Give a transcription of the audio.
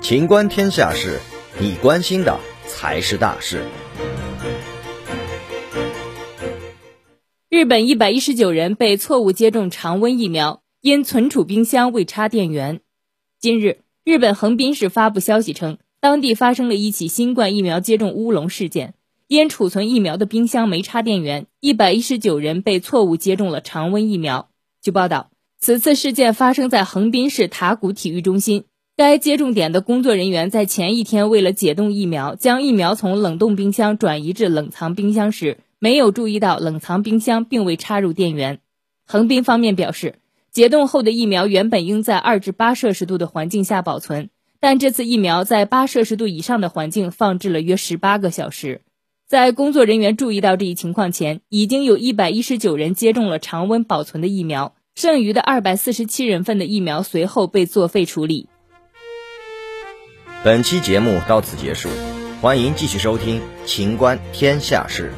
情观天下事，你关心的才是大事。日本一百一十九人被错误接种常温疫苗，因存储冰箱未插电源。近日，日本横滨市发布消息称，当地发生了一起新冠疫苗接种乌龙事件，因储存疫苗的冰箱没插电源，一百一十九人被错误接种了常温疫苗。据报道，此次事件发生在横滨市塔谷体育中心，该接种点的工作人员在前一天为了解冻疫苗，将疫苗从冷冻冰箱转移至冷藏冰箱时，没有注意到冷藏冰箱并未插入电源。横滨方面表示。解冻后的疫苗原本应在二至八摄氏度的环境下保存，但这次疫苗在八摄氏度以上的环境放置了约十八个小时。在工作人员注意到这一情况前，已经有一百一十九人接种了常温保存的疫苗，剩余的二百四十七人份的疫苗随后被作废处理。本期节目到此结束，欢迎继续收听《秦观天下事》。